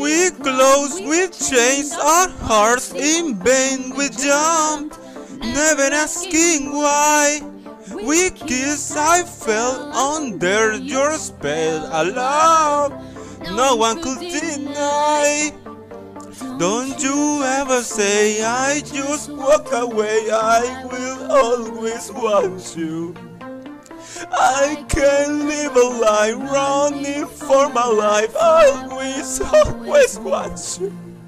We close we chase our hearts in vain we jump, never asking why. We kiss, I fell under your spell, love no one could deny. Don't you ever say I just walk away, I will always want you. I can't life running for my life, always, always want you.